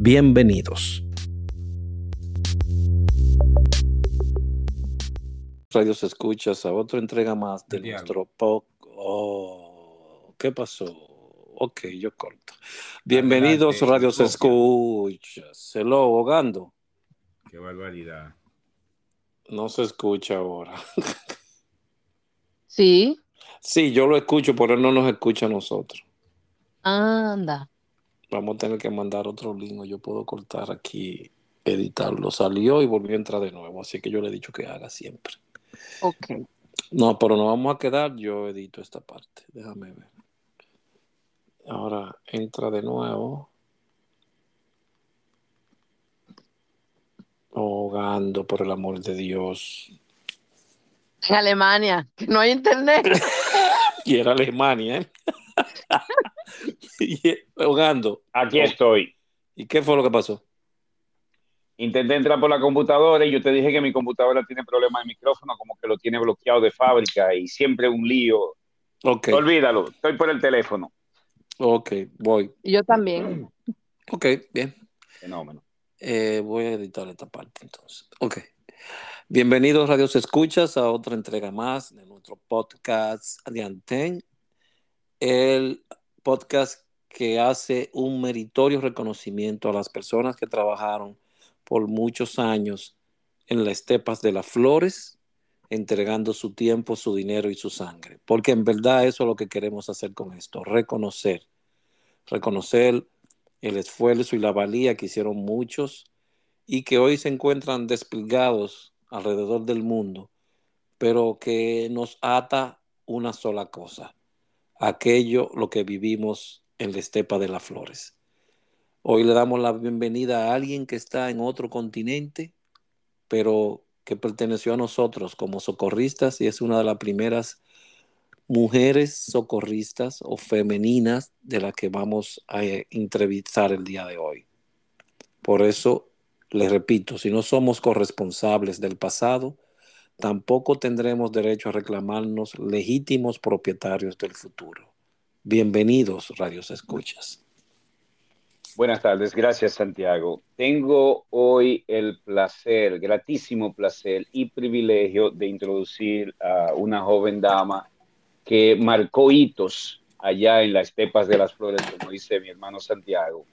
Bienvenidos. Radios escuchas a otra entrega más de nuestro podcast. Oh, ¿Qué pasó? Ok, yo corto. Bienvenidos, Radios Escuchas. lo ahogando. Qué barbaridad. No se escucha ahora. Sí. Sí, yo lo escucho, pero él no nos escucha a nosotros. Anda. Vamos a tener que mandar otro link. Yo puedo cortar aquí, editarlo. Salió y volvió a entrar de nuevo. Así que yo le he dicho que haga siempre. Ok. No, pero no vamos a quedar. Yo edito esta parte. Déjame ver. Ahora entra de nuevo. Ahogando, por el amor de Dios. En Alemania, que no hay internet. y era Alemania, ¿eh? y, ahogando. Aquí estoy. ¿Y qué fue lo que pasó? Intenté entrar por la computadora y yo te dije que mi computadora tiene problemas de micrófono, como que lo tiene bloqueado de fábrica y siempre un lío. Ok. Olvídalo, estoy por el teléfono. Ok, voy. Yo también. Ok, bien. Fenómeno. Eh, voy a editar esta parte entonces. Ok. Bienvenidos, Radios Escuchas, a otra entrega más de nuestro podcast de Anten, el podcast que hace un meritorio reconocimiento a las personas que trabajaron por muchos años en las estepas de las flores, entregando su tiempo, su dinero y su sangre. Porque en verdad eso es lo que queremos hacer con esto, reconocer, reconocer el esfuerzo y la valía que hicieron muchos y que hoy se encuentran desplegados alrededor del mundo, pero que nos ata una sola cosa, aquello lo que vivimos en la estepa de las flores. Hoy le damos la bienvenida a alguien que está en otro continente, pero que perteneció a nosotros como socorristas y es una de las primeras mujeres socorristas o femeninas de las que vamos a entrevistar el día de hoy. Por eso, les repito, si no somos corresponsables del pasado, tampoco tendremos derecho a reclamarnos legítimos propietarios del futuro. Bienvenidos, Radios Escuchas. Buenas tardes, gracias Santiago. Tengo hoy el placer, gratísimo placer y privilegio de introducir a una joven dama que marcó hitos allá en las estepas de las flores, como dice mi hermano Santiago.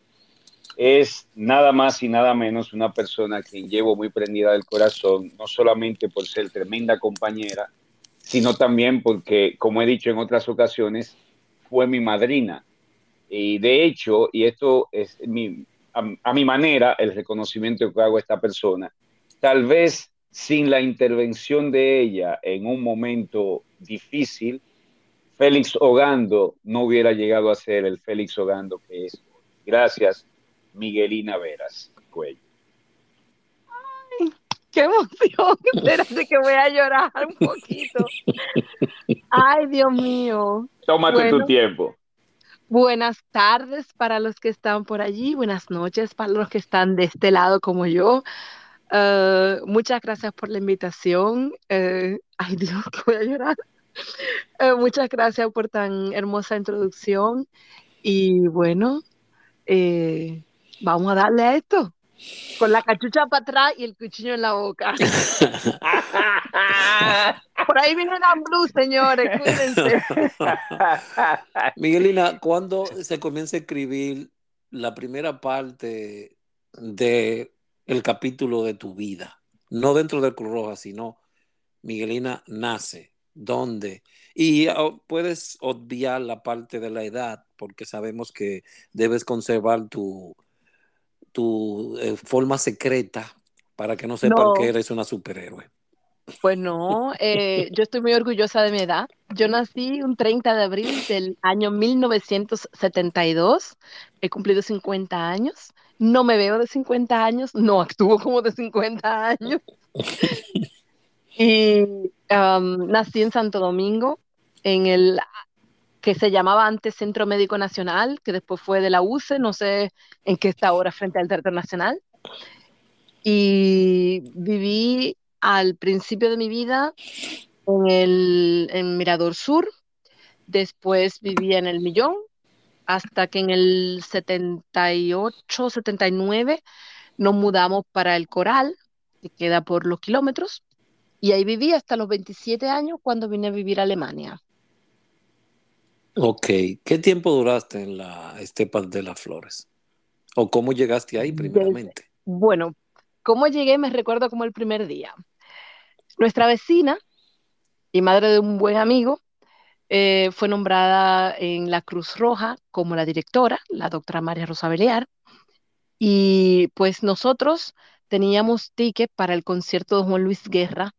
Es nada más y nada menos una persona que llevo muy prendida del corazón, no solamente por ser tremenda compañera, sino también porque, como he dicho en otras ocasiones, fue mi madrina y de hecho, y esto es a, mi manera, el reconocimiento que hago a esta persona, tal vez sin la intervención de ella en un momento difícil, Félix Ogando no hubiera llegado a ser el Félix Ogando que es. Gracias, Miguelina Veras Cuello. Ay, qué emoción. Espérate que voy a llorar un poquito. Ay, Dios mío. Tómate tu tiempo. Buenas tardes para los que están por allí, buenas noches para los que están de este lado como yo. Uh, muchas gracias por la invitación. Uh, ay Dios, que voy a llorar. Uh, muchas gracias por tan hermosa introducción. Y bueno, eh, vamos a darle a esto. Con la cachucha para atrás y el cuchillo en la boca. Por ahí viene la blue, señores, cuídense. Miguelina, ¿cuándo se comienza a escribir la primera parte de el capítulo de tu vida? No dentro del Cruz Roja, sino Miguelina nace, ¿dónde? Y oh, puedes obviar la parte de la edad, porque sabemos que debes conservar tu, tu eh, forma secreta para que no sepan que eres una superhéroe. Pues no, eh, yo estoy muy orgullosa de mi edad. Yo nací un 30 de abril del año 1972, he cumplido 50 años no me veo de 50 años, no actúo como de 50 años. y um, nací en Santo Domingo, en el que se llamaba antes Centro Médico Nacional, que después fue de la UCE, no sé en qué está ahora frente al Teatro Nacional. Y viví al principio de mi vida en el en Mirador Sur, después viví en el Millón, hasta que en el 78, 79 nos mudamos para el Coral, que queda por los kilómetros, y ahí viví hasta los 27 años cuando vine a vivir a Alemania. Ok, ¿qué tiempo duraste en la estepa de las flores? ¿O cómo llegaste ahí primeramente? bueno, cómo llegué me recuerdo como el primer día. Nuestra vecina y madre de un buen amigo eh, fue nombrada en la Cruz Roja como la directora, la doctora María Rosa Belear, y pues nosotros teníamos ticket para el concierto de Juan Luis Guerra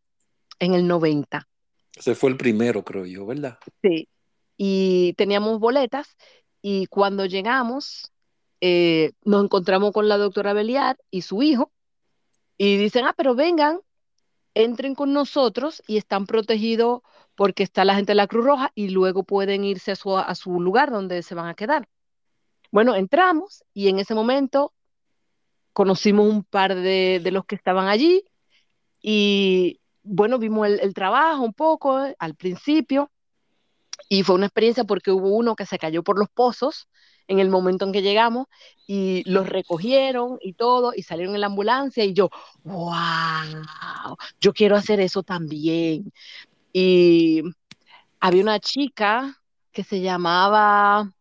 en el 90. Ese fue el primero, creo yo, ¿verdad? Sí, y teníamos boletas y cuando llegamos eh, nos encontramos con la doctora Beliar y su hijo y dicen, ah, pero vengan, entren con nosotros y están protegidos porque está la gente de la Cruz Roja y luego pueden irse a su, lugar donde se van a quedar. Bueno, entramos y en ese momento conocimos un par de, de los que estaban allí y bueno, vimos el, el trabajo un poco eh, al principio y fue una experiencia porque hubo uno que se cayó por los pozos en el momento en que llegamos y los recogieron y todo y salieron en la ambulancia y yo, wow, yo quiero hacer eso también. Y había una chica que se llamaba,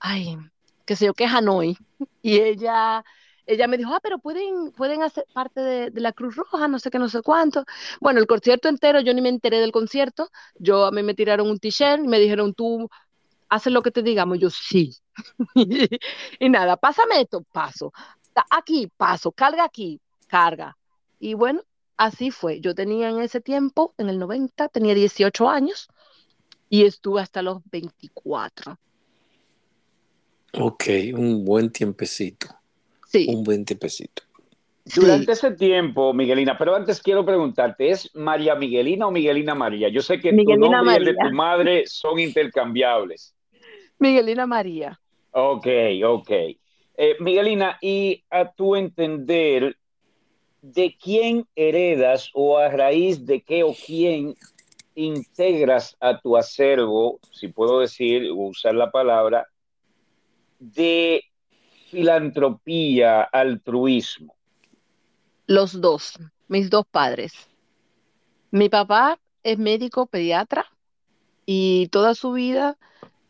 ay, qué sé yo, que es Hanoi, y ella ella me dijo, ah, pero pueden, pueden hacer parte de, la Cruz Roja, no sé qué, no sé cuánto. Bueno, el concierto entero, yo ni me enteré del concierto, yo a mí me tiraron un t-shirt y me dijeron, tú haces lo que te digamos, yo sí. y nada, pásame esto, paso. Aquí, paso, carga aquí, carga. Y bueno, así fue. Yo tenía en ese tiempo, en el 90, tenía 18 años y estuve hasta los 24. Ok, un buen tiempecito. Un buen tipecito. Durante ese tiempo, Miguelina, pero antes quiero preguntarte, ¿es María Miguelina o Miguelina María? Yo sé que tu nombre y el de tu madre son intercambiables. Miguelina María. Ok, ok. Eh, Miguelina, y a tu entender, ¿de quién heredas o a raíz de qué o quién integras a tu acervo, si puedo decir o usar la palabra, de filantropía, altruismo? Los dos, mis dos padres. Mi papá es médico pediatra y toda su vida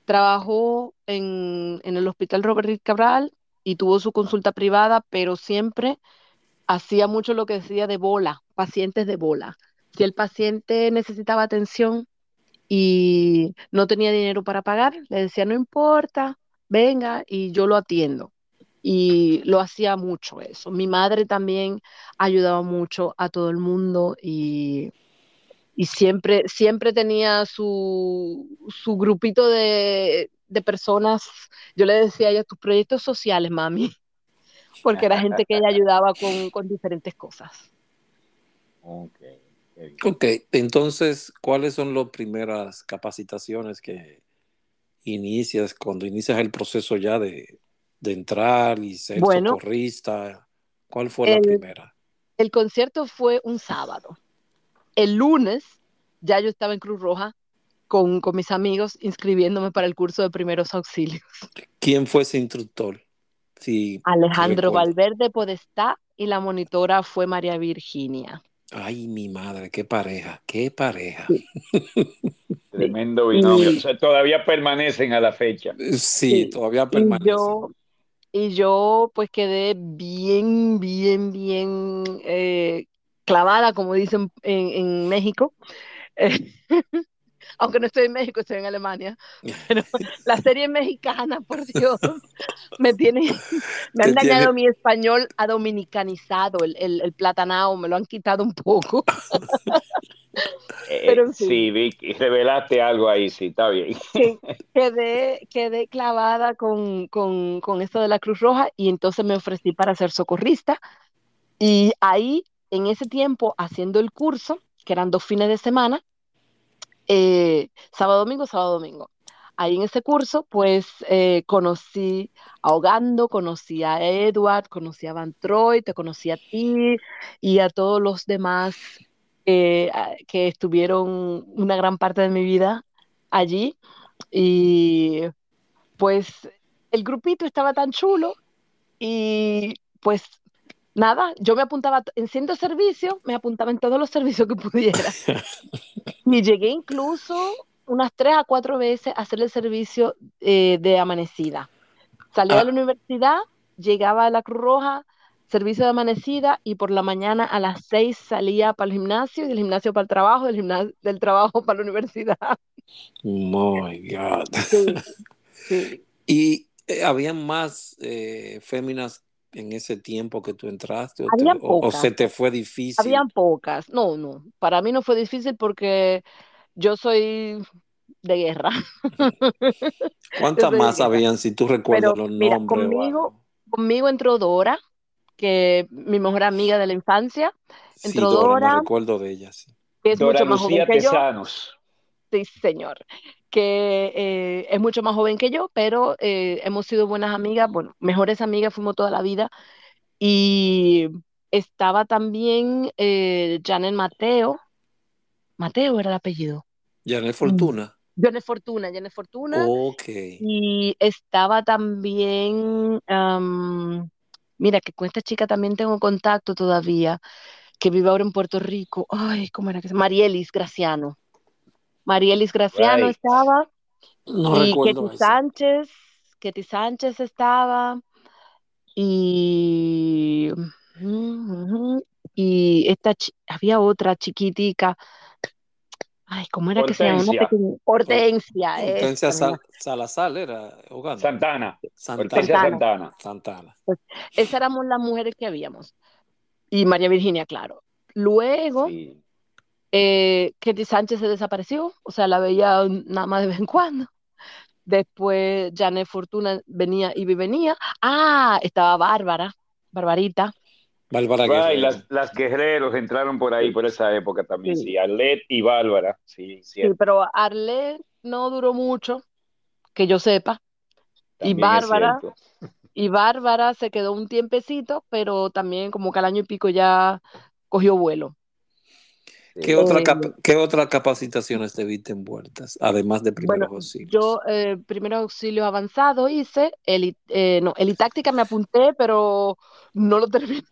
trabajó en, el Hospital Robert Cabral y tuvo su consulta privada, pero siempre hacía mucho lo que decía de bola, pacientes de bola. Si el paciente necesitaba atención y no tenía dinero para pagar, le decía, no importa, venga y yo lo atiendo y lo hacía mucho eso. Mi madre también ayudaba mucho a todo el mundo y, y siempre, siempre tenía su, su grupito de, de, personas. Yo le decía a ella, tus proyectos sociales, mami, porque era gente que ella ayudaba con, con diferentes cosas. Ok, ok, entonces, ¿cuáles son las primeras capacitaciones que inicias cuando inicias el proceso ya de, de entrar y ser socorrista? ¿Cuál fue la primera? El concierto fue un sábado. El lunes ya yo estaba en Cruz Roja con, con mis amigos inscribiéndome para el curso de primeros auxilios. ¿Quién fue ese instructor? Sí, Alejandro Valverde Podestá y la monitora fue María Virginia. Ay, mi madre, qué pareja, qué pareja. Tremendo binomio. O sea, todavía permanecen a la fecha. Sí, todavía permanecen y yo pues quedé bien, bien, bien eh, clavada, como dicen en, México. aunque no estoy en México, estoy en Alemania, pero la serie mexicana, por Dios, me tiene, me han dañado mi español a dominicanizado, el, el, platanao, me lo han quitado un poco. Eh, sí, Vicky, revelaste algo ahí, sí, está bien. quedé, quedé clavada con, con, con esto de la Cruz Roja y entonces me ofrecí para ser socorrista. Y ahí, en ese tiempo, haciendo el curso, que eran dos fines de semana, eh, sábado, domingo, sábado, domingo. Ahí en ese curso, pues eh, conocí a Hogando, conocí a Edward, conocí a Van Troy, te conocí a ti y a todos los demás eh, que estuvieron una gran parte de mi vida allí. Y pues el grupito estaba tan chulo y pues nada, yo me apuntaba en ciento servicios, me apuntaba en todos los servicios que pudiera. y llegué incluso unas tres a cuatro veces a hacer el servicio eh, de amanecida. Salía de la ah. universidad, llegaba a la Cruz Roja, servicio de amanecida y por la mañana a las seis salía para el gimnasio y del gimnasio para el trabajo, del, gimnasio, del trabajo para la universidad. My God. ¿Y eh, habían más eh, féminas en ese tiempo que tú entraste o, se te fue difícil? Habían pocas. No, no. Para mí no fue difícil porque yo soy de guerra. ¿Cuántas más habían, si tú recuerdas los nombres? Conmigo, conmigo entró Dora, que mi mejor amiga de la infancia. Entró sí, Dora, me recuerdo de ella, sí. Que es mucho más joven que yo. Sí, señor. Que eh, es mucho más joven que yo, pero eh, hemos sido buenas amigas, bueno, mejores amigas fuimos toda la vida. Y estaba también eh, Janet Mateo. Mateo era el apellido. Janet Fortuna. Janet Fortuna, Janet Fortuna. Ok. Y estaba también Mira, que con esta chica también tengo contacto todavía, que vive ahora en Puerto Rico. Ay, ¿cómo era que se llama? Marielis Graciano. Marielis Graciano estaba. No y Ketty Sánchez, Ketty Sánchez estaba. Y. Y esta había otra chiquitica. Ay, ¿cómo era que se llama? Hortensia. Hortensia Salazar era Santana. Santana. Santana. Pues, esas éramos las mujeres que habíamos. Y María Virginia, claro. Luego, eh, Ketty Sánchez se desapareció, o sea, la veía nada más de vez en cuando. Después Janet Fortuna venía y venía. Ah, estaba Bárbara, Barbarita. Bárbara las, las, guerreros entraron por ahí, por esa época también, sí, Arlet y Bárbara, sí, sí. pero Arlet no duró mucho, que yo sepa, y Bárbara, y Bárbara se quedó un tiempecito, pero también como que al año y pico ya cogió vuelo. ¿Qué, otra eh, ¿Qué otras capacitaciones te viste envueltas, además de primeros auxilios? Yo, eh, primeros auxilios avanzados hice, el, eh, no, el táctica me apunté, pero no lo terminé.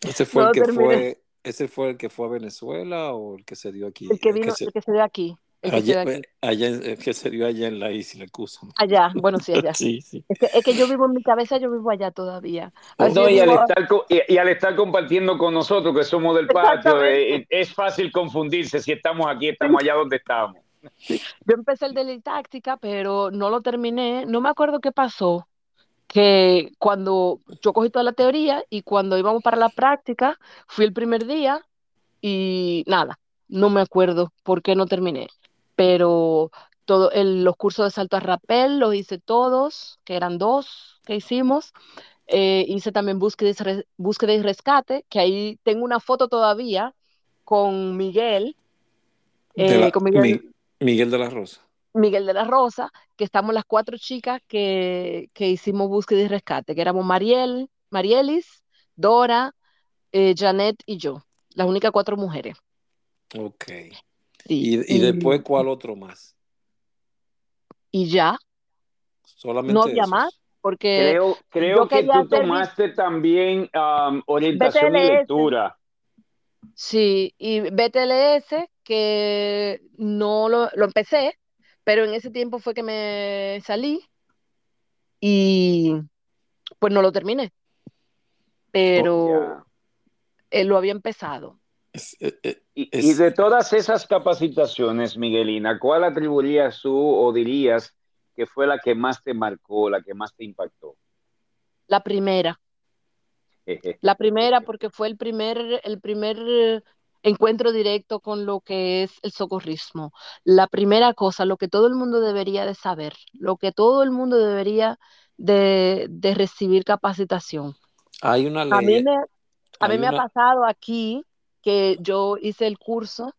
¿Ese fue, el que fue, ¿Ese fue el que fue a Venezuela o el que se dio aquí? El que, vino, el que se dio aquí. Allá, allá, que se dio allá en la isla Cuso. Allá, bueno, sí, allá. sí, sí. Es, que, es, que, yo vivo en mi cabeza, yo vivo allá todavía. y, al estar, y, al estar, compartiendo con nosotros, que somos del patio, eh, es fácil confundirse si estamos aquí, estamos allá donde estamos. Yo empecé el de táctica, pero no lo terminé. No me acuerdo qué pasó. Que cuando yo cogí toda la teoría y cuando íbamos para la práctica, fui el primer día y nada, no me acuerdo por qué no terminé pero todo los cursos de salto a rappel los hice todos, que eran dos que hicimos. Eh, hice también búsqueda y, búsqueda y rescate, que ahí tengo una foto todavía con Miguel. Eh, Miguel, de la Rosa. Miguel de la Rosa, que estamos las cuatro chicas que, que hicimos búsqueda y rescate, que éramos Mariel, Marielis, Dora, eh, Janet y yo, las únicas cuatro mujeres. Ok y, después, ¿cuál otro más? Y ya. Solamente no había más, porque creo, creo que tú tomaste también um, orientación y lectura. Sí, y BTLS, que no lo, lo, empecé, pero en ese tiempo fue que me salí y pues no lo terminé. Pero oh, él lo había empezado. Eh, eh, y, de todas esas capacitaciones, Miguelina, ¿cuál atribuirías tú o dirías que fue la que más te marcó, la que más te impactó? La primera. la primera porque fue el primer, el primer encuentro directo con lo que es el socorrismo. La primera cosa, lo que todo el mundo debería de saber, lo que todo el mundo debería de, recibir capacitación. Hay una ley. A mí me, a mí me ha pasado aquí que yo hice el curso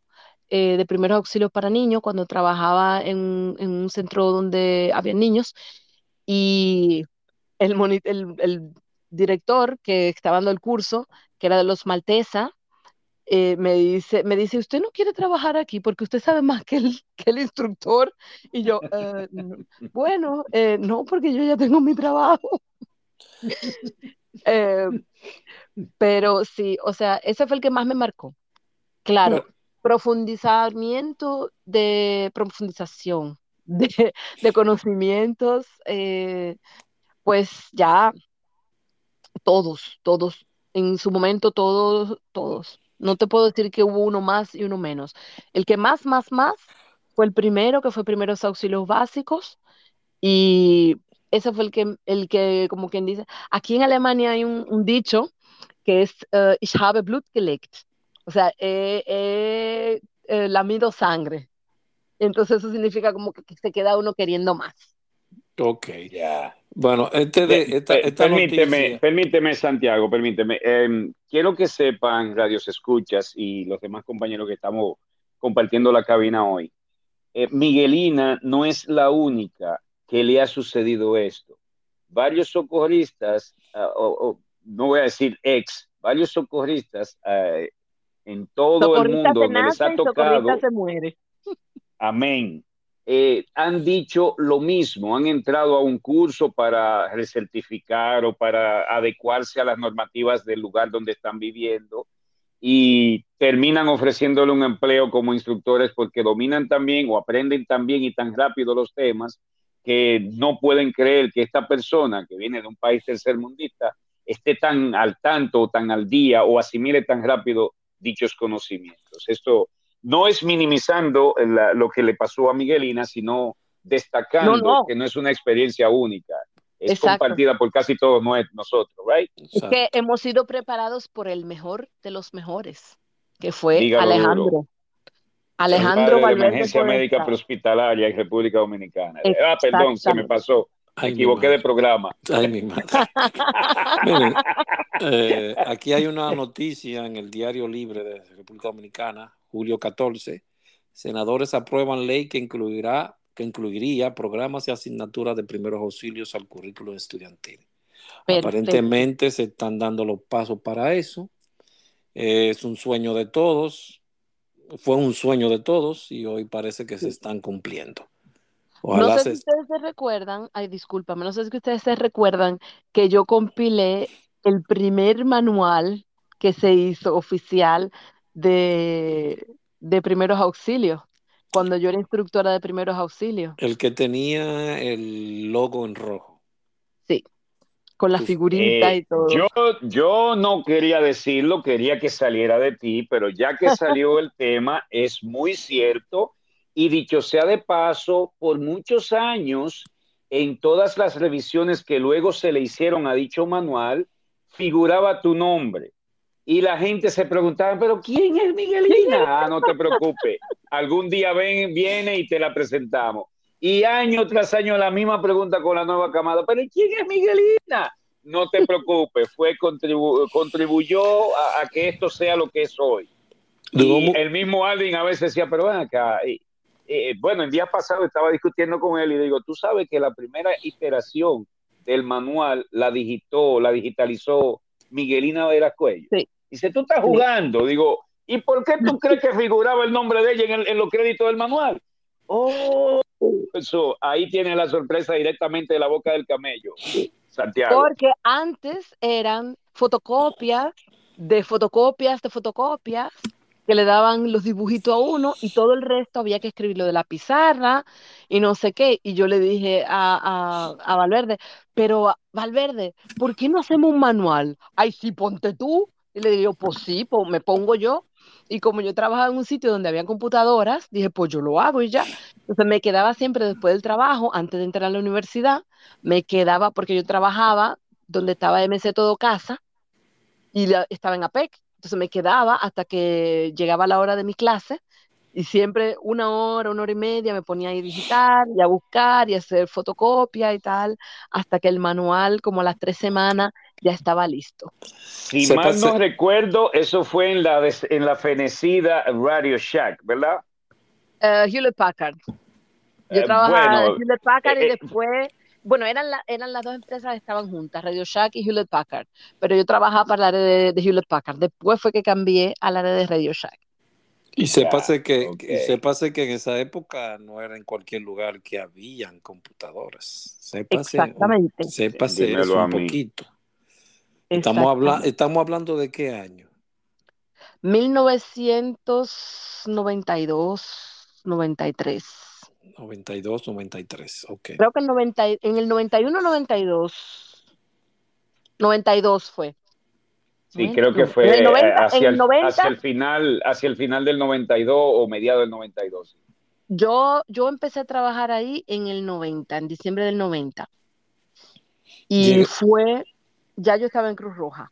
eh, de primeros auxilios para niños cuando trabajaba en, un centro donde había niños y el, el, el, director que estaba dando el curso, que era de los Maltesa, eh, me, dice, me dice, usted no quiere trabajar aquí porque usted sabe más que el, que el instructor. Y yo, eh, bueno, no, porque yo ya tengo mi trabajo. pero sí, o sea, ese fue el que más me marcó. Claro, profundizamiento de profundización de, conocimientos, eh, pues ya todos, todos, en su momento todos, todos. No te puedo decir que hubo uno más y uno menos. El que más, más, más fue el primero, que fue primeros auxilios básicos, y ese fue el que, el que como quien dice, aquí en Alemania hay un, dicho que es, uh, ich habe Blut gelegt. O sea, he, lamido sangre. Entonces eso significa como que se queda uno queriendo más. Ok. Ya. Bueno, este de, permíteme, permíteme, Santiago, permíteme. Em, quiero que sepan, radios escuchas y los demás compañeros que estamos compartiendo la cabina hoy. Eh, Miguelina no es la única que le ha sucedido esto. Varios socorristas, ah, no voy a decir ex, varios socorristas eh, en todo el mundo donde les ha tocado. Se muere. Amén. Eh, han dicho lo mismo, han entrado a un curso para recertificar o para adecuarse a las normativas del lugar donde están viviendo y terminan ofreciéndole un empleo como instructores porque dominan también o aprenden también y tan rápido los temas que no pueden creer que esta persona que viene de un país tercermundista esté tan al tanto o tan al día o asimile tan rápido dichos conocimientos. Esto no es minimizando lo que le pasó a Miguelina, sino destacando que no es una experiencia única. Es compartida por casi todos nosotros, ¿right? Es que hemos sido preparados por el mejor de los mejores, que fue Alejandro. Alejandro Valverde. Emergencia médica prehospitalaria en República Dominicana. Ah, perdón, se me pasó. Me equivoqué de programa. Ay, mi madre. Eh, aquí hay una noticia en el Diario Libre de República Dominicana, julio 14. Senadores aprueban ley que incluirá que incluiría programas y asignaturas de primeros auxilios al currículo estudiantil. Aparentemente se están dando los pasos para eso. es un sueño de todos. Fue un sueño de todos y hoy parece que se están cumpliendo no sé si ustedes se recuerdan, ay, discúlpame, no sé si ustedes se recuerdan que yo compilé el primer manual que se hizo oficial de, de primeros auxilios, cuando yo era instructora de primeros auxilios. El que tenía el logo en rojo. Con la figurita eh, y todo. Yo, yo no quería decirlo, quería que saliera de ti, pero ya que salió el tema, es muy cierto y dicho sea de paso, por muchos años, en todas las revisiones que luego se le hicieron a dicho manual, figuraba tu nombre. Y la gente se preguntaba, pero ¿quién es Miguelina? Ah, no te preocupes, algún día ven, viene y te la presentamos. Y año tras año la misma pregunta con la nueva camada, pero ¿quién es Miguelina? No te preocupes, fue contribuyó a, que esto sea lo que es hoy. Y el mismo Alvin a veces decía, pero ven acá, eh, bueno, el día pasado estaba discutiendo con él y digo, tú sabes que la primera iteración del manual la digitó, la digitalizó Miguelina Veras Cuello. Sí. Dice, tú estás jugando. Digo, ¿y por qué tú crees que figuraba el nombre de ella en, los créditos del manual? Oh, eso, ahí tiene la sorpresa directamente de la boca del camello, Santiago. Porque antes eran fotocopias de fotocopias de fotocopias que le daban los dibujitos a uno y todo el resto había que escribirlo de la pizarra y no sé qué. Y yo le dije a, a, Valverde, pero Valverde, ¿por qué no hacemos un manual? Ay, sí, ponte tú. Y le digo, pues sí, me pongo yo. Y como yo trabajaba en un sitio donde había computadoras, dije, pues yo lo hago y ya. Entonces me quedaba siempre después del trabajo, antes de entrar a la universidad, me quedaba porque yo trabajaba donde estaba MC Todo Casa y estaba en APEC Entonces me quedaba hasta que llegaba la hora de mi clase y siempre una hora, una hora y media me ponía a ir a digitar y a buscar y a hacer fotocopia y tal, hasta que el manual, como a las tres semanas, ya estaba listo. Si mal no recuerdo, eso fue en la, en la fenecida Radio Shack, ¿verdad? Uh, Hewlett Packard. Yo eh, trabajaba en Hewlett Packard y eh, después, bueno, eran, eran las dos empresas que estaban juntas, Radio Shack y Hewlett Packard, pero yo trabajaba para el área de, de Hewlett Packard. Después fue que cambié al área de Radio Shack. Y se pase que, pase que en esa época no era en cualquier lugar que habían computadoras. Exactamente. Sépase eso un poquito. Estamos, estamos hablando de qué año? 1992, 93. 92, 93, ok. Creo que en, 90, en el 91, 92. 92 fue. Sí, creo que fue eh, hacia, el, hacia, el, final, hacia el final del 92 o mediado del 92. Yo, yo empecé a trabajar ahí en el 90, en diciembre del 90. Y fue, ya yo estaba en Cruz Roja.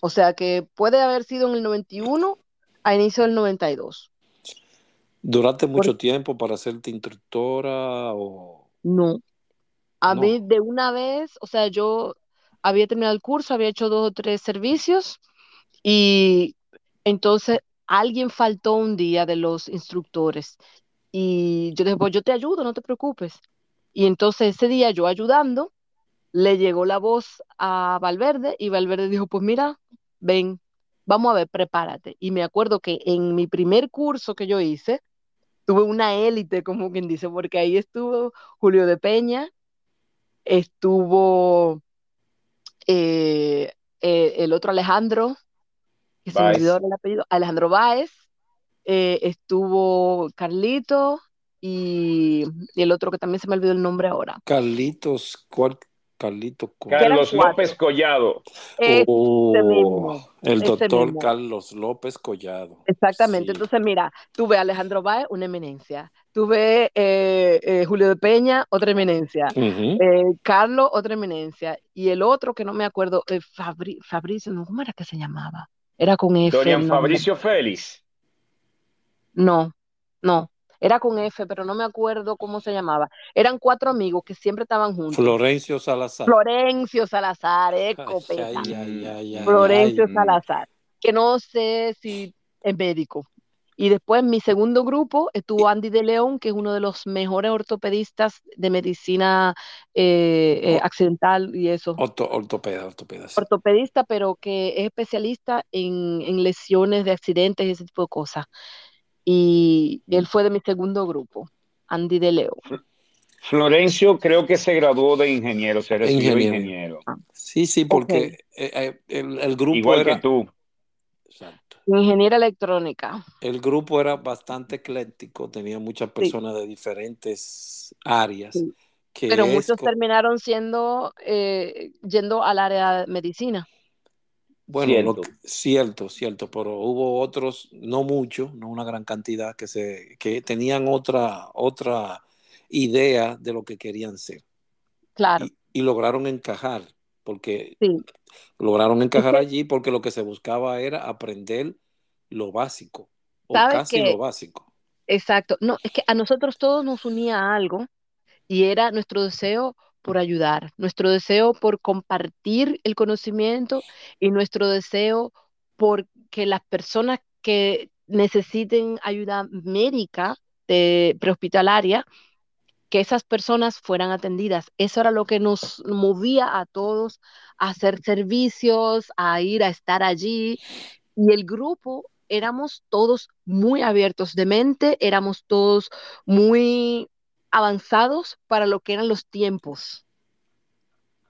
O sea que puede haber sido en el 91 a inicio del 92. ¿Duraste mucho tiempo para hacerte instructora o...? No. A mí de una vez, o sea, yo había terminado el curso, había hecho dos o tres servicios y entonces alguien faltó un día de los instructores y yo dije, pues yo te ayudo, no te preocupes. Y entonces ese día yo ayudando, le llegó la voz a Valverde y Valverde dijo, pues mira, ven, vamos a ver, prepárate. Y me acuerdo que en mi primer curso que yo hice, tuve una élite, como quien dice, porque ahí estuvo Julio de Peña, estuvo eh, eh, el otro Alejandro, que se me olvidó el apellido, Alejandro Báez, eh, estuvo Carlito y, el otro que también se me olvidó el nombre ahora. Carlitos, ¿cuál? Carlito Carlos López Collado. Oh, el doctor Carlos López Collado. Exactamente. Entonces, mira, tuve a Alejandro Báez, una eminencia. Tuve eh, eh, Julio de Peña, otra eminencia. Eh, Carlos, otra eminencia. Y el otro que no me acuerdo, Fabricio, ¿cómo era que se llamaba? Era con F. Dorian Fabricio Félix. No, no. Era con F, pero no me acuerdo cómo se llamaba. Eran cuatro amigos que siempre estaban juntos. Florencio Salazar. Florencio Salazar, escopeta. Florencio Salazar, que no sé si es médico. Y después en mi segundo grupo estuvo Andy de León, que es uno de los mejores ortopedistas de medicina eh, eh, accidental y eso. ortopeda, ortopeda. Ortopedista, pero que es especialista en, en lesiones de accidentes y ese tipo de cosas y él fue de mi segundo grupo, Andy de Leo. Florencio creo que se graduó de ingeniero, se recibió ingeniero. Ah. Sí, sí, porque eh, eh, el, grupo Igual que tú. Exacto. Ingeniera electrónica. El grupo era bastante ecléctico, tenía muchas personas de diferentes áreas. Pero muchos terminaron siendo, eh, yendo al área de medicina. Bueno, cierto. cierto, pero hubo otros, no muchos, no una gran cantidad, que, se, que tenían otra, otra idea de lo que querían ser. Claro. Y, lograron encajar, porque lograron encajar allí porque lo que se buscaba era aprender lo básico, o casi lo básico. Exacto. No, es que a nosotros todos nos unía algo y era nuestro deseo por ayudar, nuestro deseo por compartir el conocimiento y nuestro deseo por que las personas que necesiten ayuda médica de prehospitalaria, que esas personas fueran atendidas. Eso era lo que nos movía a todos a hacer servicios, a ir a estar allí. Y el grupo éramos todos muy abiertos de mente, éramos todos muy avanzados para lo que eran los tiempos.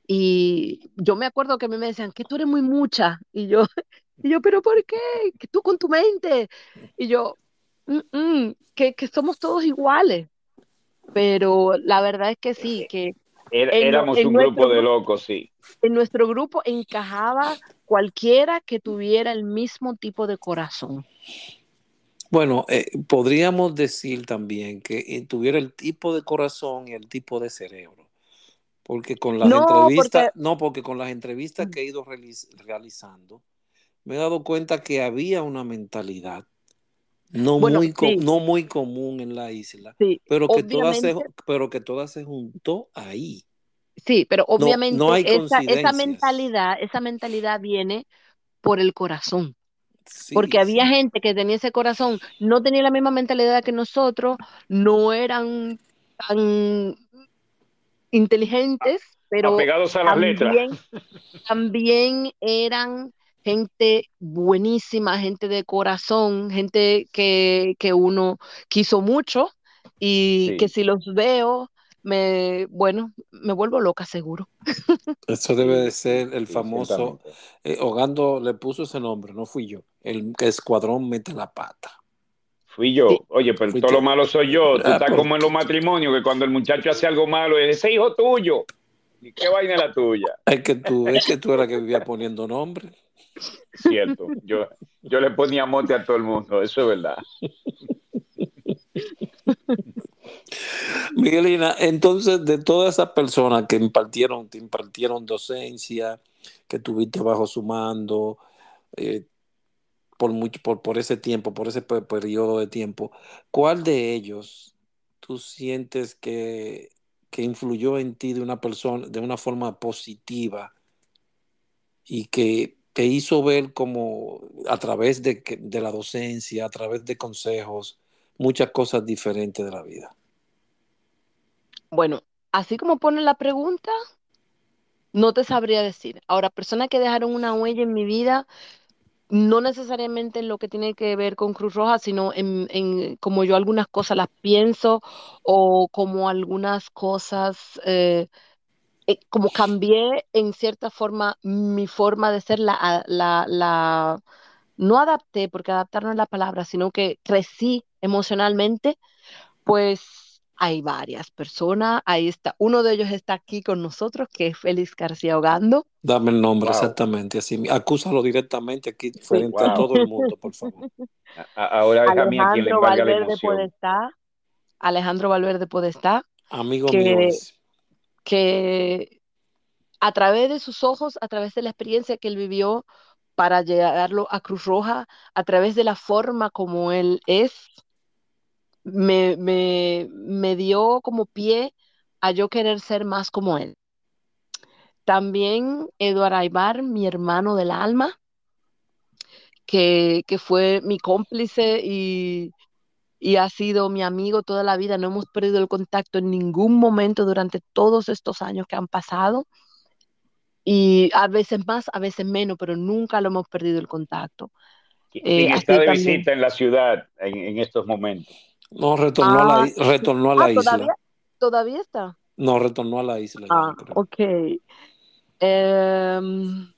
Y yo me acuerdo que a mí me decían que tú eres muy mucha. Y yo, y yo pero ¿por qué? Que tú con tu mente. Y yo, mm, mm, que, que, somos todos iguales. Pero la verdad es que sí, que... éramos un grupo de locos, sí. En nuestro grupo encajaba cualquiera que tuviera el mismo tipo de corazón. Bueno, eh, podríamos decir también que eh, tuviera el tipo de corazón y el tipo de cerebro. Porque con las entrevistas, no, porque con las entrevistas mm. que he ido realizando, me he dado cuenta que había una mentalidad no, Bueno, muy, sí. no muy común en la isla, Sí, pero que, toda se, pero que toda se juntó ahí. sí, pero No, obviamente no hay esa, esa mentalidad, esa mentalidad viene por el corazón. Sí, porque había sí. gente que tenía ese corazón, no tenía la misma mentalidad que nosotros, no eran tan inteligentes, pero Apegados a las letras. también, también eran gente buenísima, gente de corazón, gente que, que uno quiso mucho y Sí. que si los veo, me, bueno, me vuelvo loca seguro. Eso debe de ser el sí, famoso, eh, Ogando le puso ese nombre, no fui yo, el escuadrón mete la pata. Fui yo. Oye, pero todo lo malo soy yo. Tú Ah, estás pero- como en los matrimonios, que cuando el muchacho hace algo malo, es ese hijo tuyo. ¿Y qué vaina es la tuya? Es que tú, es que tú eras que vivía poniendo nombre. Cierto. Yo, yo le ponía mote a todo el mundo. Eso es verdad. Miguelina, entonces de todas esas personas que impartieron, te impartieron docencia, que tuviste bajo su mando, eh, por, mucho, por, por ese tiempo, por ese pe- periodo de tiempo, ¿cuál de ellos tú sientes que, que influyó en ti de una persona, de una forma positiva y que te hizo ver como a través de, de la docencia, a través de consejos, muchas cosas diferentes de la vida? Bueno, así como pone la pregunta, no te sabría decir. Ahora, personas que dejaron una huella en mi vida, no necesariamente en lo que tiene que ver con Cruz Roja, sino en, en como yo algunas cosas las pienso o como algunas cosas, eh, eh, como cambié en cierta forma mi forma de ser, la, la, la, no adapté, porque adaptar no es la palabra, sino que crecí emocionalmente, pues hay varias personas. Ahí está, uno de ellos está aquí con nosotros, que es Félix García Ogando. Dame el nombre Wow. exactamente, así. Acúsalo directamente aquí frente a todo el mundo, por favor. Ahora es a mí a quien le Alejandro embarga la Valverde emoción. Podestá, Alejandro Valverde Podestá, Amigo Que- mío que a través de sus ojos, a través de la experiencia que él vivió para llegarlo a Cruz Roja, a través de la forma como él es, me, me, me dio como pie a yo querer ser más como él. También Eduardo Aybar, mi hermano del alma, que, que fue mi cómplice y, y ha sido mi amigo toda la vida. No hemos perdido el contacto en ningún momento durante todos estos años que han pasado. Y a veces más, a veces menos, pero nunca lo hemos perdido el contacto. ¿Qui- Eh, ¿Quién está de también. visita en la ciudad en, en estos momentos? No, retornó a la, Ah, retornó a la Ah, isla. todavía, todavía está. No, retornó a la isla. Ah, ok. Em,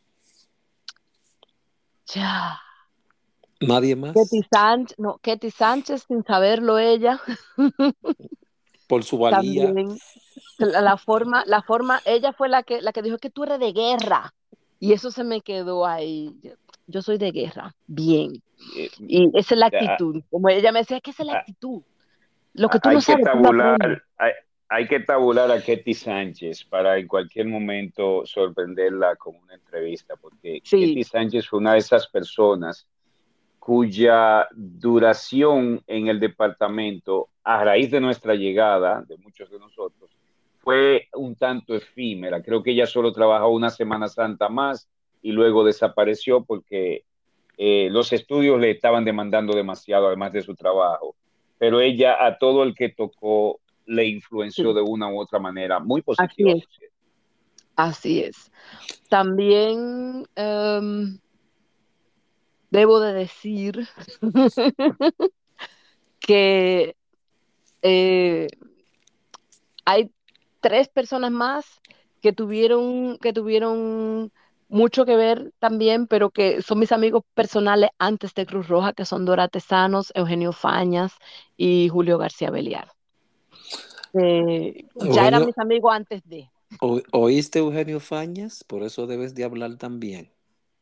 ya. Nadie más. Ketty Sánchez, no, Ketty Sánchez, sin saberlo ella, Por su valía. también. La forma, la forma, ella fue la que, la que dijo que tú eres de guerra. Y eso se me quedó ahí. Yo, soy de guerra, bien. Y esa es la actitud. Como ella me decía, ¿qué es la Ah, actitud? Lo que tú hay no que sabes, lo tabular, hay que tabular a Ketty Sánchez para en cualquier momento sorprenderla con una entrevista, porque Sí. Ketty Sánchez fue una de esas personas cuya duración en el departamento, a raíz de nuestra llegada, de muchos de nosotros, fue un tanto efímera. Creo que ella solo trabajó una Semana Santa más y luego desapareció porque eh, los estudios le estaban demandando demasiado, además de su trabajo. Pero ella a todo el que tocó le influenció Sí. de una u otra manera, muy Así positiva. es. Así es. También em, debo de decir que eh, hay tres personas más que tuvieron, que tuvieron mucho que ver también, pero que son mis amigos personales antes de Cruz Roja, que son Dora Tesanos, Eugenio Fañas y Julio García Beliar. Eh, ya eran Eugenio- mis amigos antes de. O- ¿Oíste Eugenio Fañas? Por eso debes de hablar también.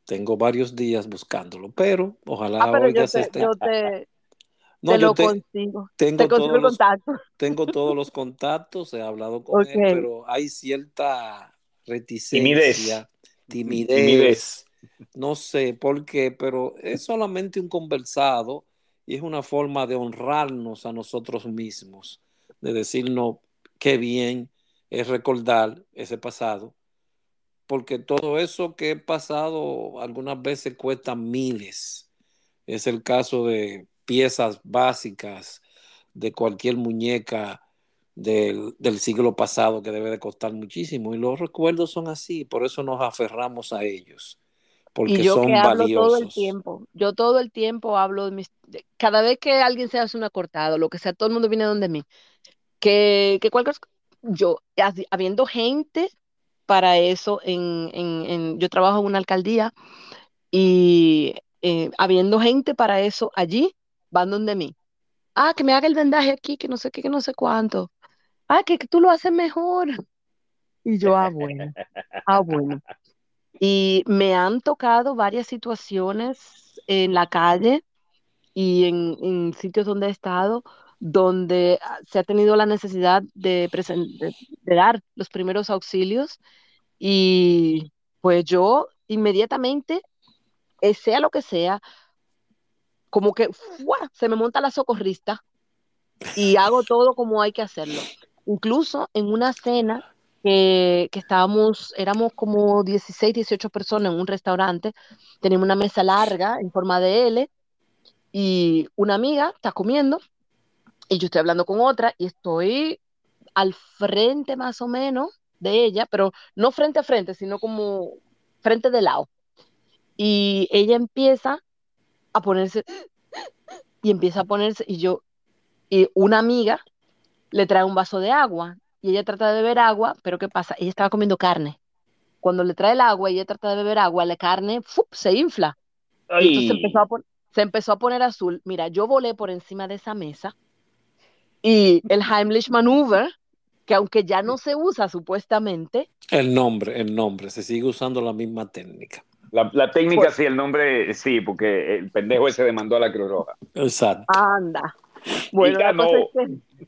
Tengo varios días buscándolo, pero ojalá Ah, pero yo oigas te, este. yo te, No, te yo lo te- consigo. tengo Te consigo todos el los, contacto. tengo todos los contactos, he hablado con él, pero hay cierta reticencia, timidez, Timidez. No sé por qué, pero es solamente un conversado y es una forma de honrarnos a nosotros mismos, de decirnos qué bien es recordar ese pasado, porque todo eso que he pasado algunas veces cuesta miles. Es el caso de piezas básicas de cualquier muñeca del, del, siglo pasado que debe de costar muchísimo. Y los recuerdos son así, por eso nos aferramos a ellos. Porque y yo son que hablo valiosos. todo el tiempo, yo todo el tiempo hablo de mis, de- cada vez que alguien se hace una cortada, lo que sea, todo el mundo viene donde mí, que, que cualquier yo, habi- habiendo gente para eso, en, en, en- yo trabajo en una alcaldía y eh, habiendo gente para eso allí, van donde mí. Ah, que me haga el vendaje aquí, que no sé qué, que no sé cuánto. Ah, que, que tú lo haces mejor. Y yo, ah, bueno, ah, bueno. Y me han tocado varias situaciones en la calle y en, en sitios donde he estado, donde ah, se ha tenido la necesidad de, de, de dar los primeros auxilios y pues yo inmediatamente, eh, sea lo que sea, como que ¡fua! se me monta la socorrista y hago todo como hay que hacerlo. Incluso en una cena que, que estábamos, éramos como 16, 18 personas en un restaurante, teníamos una mesa larga en forma de L y una amiga está comiendo y yo estoy hablando con otra y estoy al frente más o menos de ella, pero no frente a frente, sino como frente de lado. Y ella empieza a ponerse y empieza a ponerse y yo y una amiga le trae un vaso de agua y ella trata de beber agua, pero ¿qué pasa? Ella estaba comiendo carne. Cuando le trae el agua y ella trata de beber agua, la carne ¡fup! se infla. Y entonces se empezó, a pon- se empezó a poner azul. Mira, yo volé por encima de esa mesa y el Heimlich Maneuver, que aunque ya no se usa supuestamente, El nombre, el nombre, se sigue usando la misma técnica. La, la técnica Pues- sí, el nombre sí, porque el pendejo ese demandó a la Cruz Roja. Exacto. anda. Bueno, la ganó. cosa es que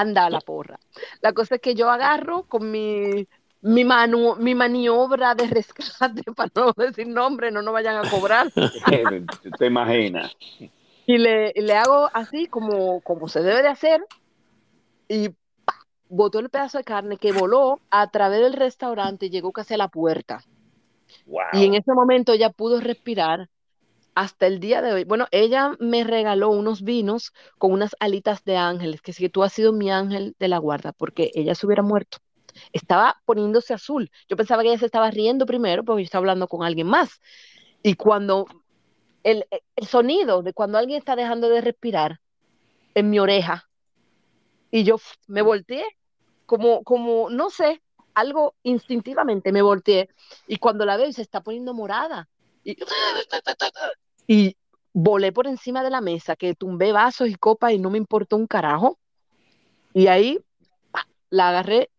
anda a la porra. La cosa es que yo agarro con mi, mi, manu- mi maniobra de rescate, para no decir nombre, no nos vayan a cobrar. Te imaginas. Y le, y le hago así como, como se debe de hacer y botó el pedazo de carne que voló a través del restaurante y llegó casi a la puerta. Wow. Y en ese momento ella pudo respirar hasta el día de hoy. Bueno, ella me regaló unos vinos con unas alitas de ángeles, que si tú has sido mi ángel de la guarda, porque ella se hubiera muerto. Estaba poniéndose azul. Yo pensaba que ella se estaba riendo primero porque yo estaba hablando con alguien más. Y cuando el, el sonido de cuando alguien está dejando de respirar en mi oreja, y yo me volteé, como, como, no sé, algo instintivamente me volteé, y cuando la veo se está poniendo morada, y volé por encima de la mesa, que tumbé vasos y copas y no me importó un carajo, y ahí pa, la agarré,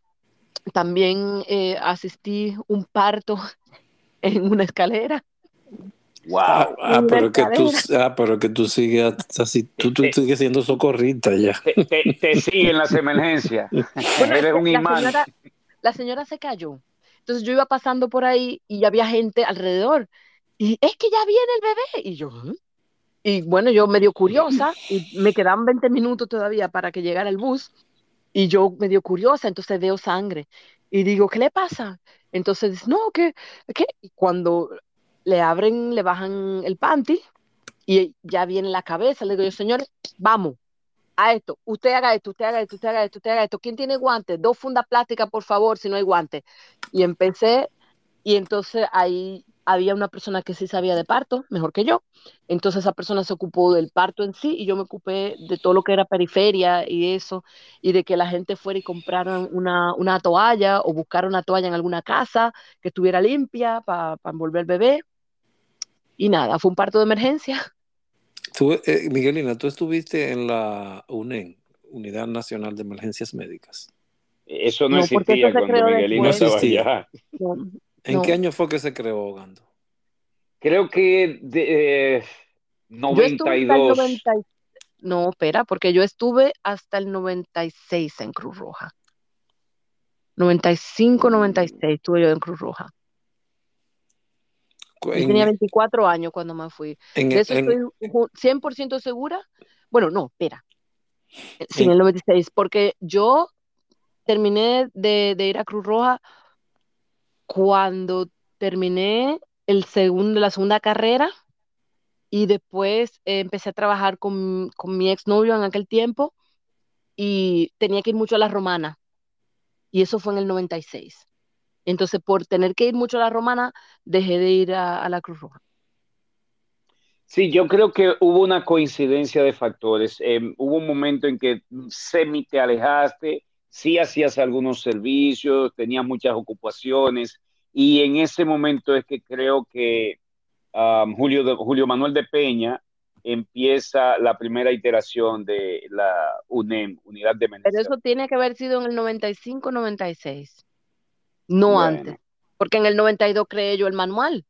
también eh, asistí un parto en una escalera. Wow. Ah, ah, Un pero que tú, ah, pero que tú sigues así, tú, tú sigues siendo socorrista ya. Te, te, te siguen las emergencias. Eres un la imán. señora, la señora se cayó. Entonces yo iba pasando por ahí y había gente alrededor. Y es que ya viene el bebé. Y yo, "¿Eh?". y bueno, yo medio curiosa, y me quedaban 20 minutos todavía para que llegara el bus. Y yo medio curiosa, entonces veo sangre. Y digo, ¿qué le pasa? Entonces, no. ¿Qué? Y cuando le abren, le bajan el panty y ya viene la cabeza, le digo yo, señores, vamos a esto, usted haga esto, usted haga esto, usted haga esto, usted haga esto. ¿Quién tiene guantes? Dos fundas plásticas, por favor, si no hay guantes. Y empecé, y entonces ahí había una persona que sí sabía de parto, mejor que yo. Entonces esa persona se ocupó del parto en sí y yo me ocupé de todo lo que era periferia y eso, y de que la gente fuera y comprara una, una toalla o buscara una toalla en alguna casa que estuviera limpia para envolver el bebé. Y nada, fue un parto de emergencia. Tú, eh, Miguelina, tú estuviste en la UNEM, Unidad Nacional de Emergencias Médicas. Eso no, No, porque existía cuando después. estaba No existía. allá. No, ¿En No. qué año fue que se creó Gando? Creo que de, eh, Yo estuve hasta el 92. 90 y- No, espera, porque yo estuve hasta el 96 en Cruz Roja. 95, 96 estuve yo en Cruz Roja. tenía 24 años cuando me fui. de eso estoy 100% segura. Bueno, no, espera. Sí, en el 96, porque yo terminé de, ir a Cruz Roja cuando terminé el segundo, la segunda carrera y después empecé a trabajar con, con mi exnovio en aquel tiempo y tenía que ir mucho a la romana y eso fue en el 96. Entonces, por tener que ir mucho a la romana, dejé de ir a, la Cruz Roja. Sí, yo creo que hubo una coincidencia de factores. Em, hubo un momento en que semi te alejaste, sí hacías algunos servicios, tenías muchas ocupaciones, y en ese momento es que creo que Julio, Julio Manuel de Peña empieza la primera iteración de la UNEM, Unidad de Emergencia. Pero eso tiene que haber sido en el 95-96, no antes, porque en el 92 creé yo el manual.